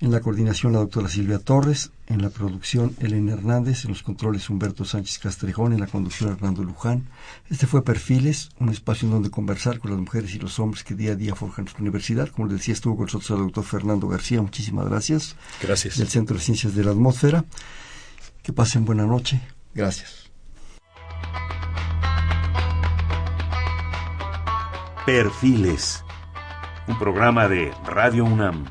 En la coordinación la doctora Silvia Torres, en la producción Elena Hernández, en los controles Humberto Sánchez Castrejón, en la conducción Hernando Luján. Este fue Perfiles, un espacio en donde conversar con las mujeres y los hombres que día a día forjan nuestra universidad. Como les decía, estuvo con nosotros el doctor Fernando García. Muchísimas gracias. Gracias. Del Centro de Ciencias de la Atmósfera. Que pasen buena noche. Gracias. Perfiles, un programa de Radio UNAM.